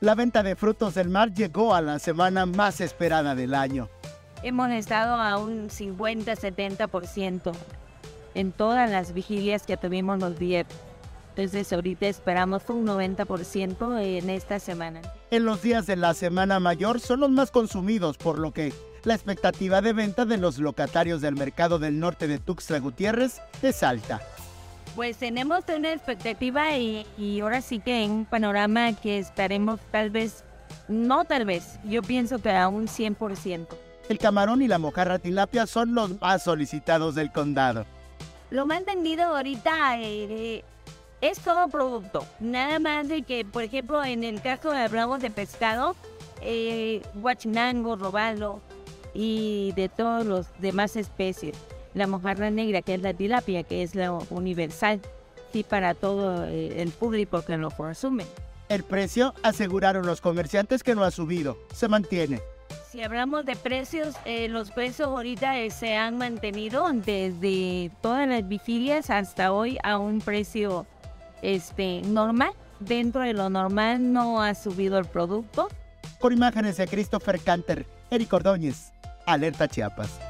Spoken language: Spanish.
La venta de frutos del mar llegó a la semana más esperada del año. Hemos estado a un 50-70% en todas las vigilias que tuvimos los viernes. Entonces ahorita esperamos un 90% en esta semana. En los días de la Semana Mayor son los más consumidos, por lo que la expectativa de venta de los locatarios del mercado del norte de Tuxtla Gutiérrez es alta. Pues tenemos una expectativa y, y ahora sí que en un panorama que estaremos tal vez, no tal vez, yo pienso que a un 100%. El camarón y la mojarra tilapia son los más solicitados del condado. Lo más vendido ahorita eh, es todo producto. Nada más de que, por ejemplo, en el caso de hablamos de pescado, eh, guachinango, robalo y de todos los demás especies. La mojarra negra, que es la tilapia, que es la universal, sí para todo eh, el público que lo consume. El precio, aseguraron los comerciantes que no ha subido, se mantiene. Si hablamos de precios, eh, los precios ahorita eh, se han mantenido desde todas las vigilias hasta hoy a un precio este, normal. Dentro de lo normal no ha subido el producto. Con imágenes de Christopher Canter, Eric Ordóñez, Alerta Chiapas.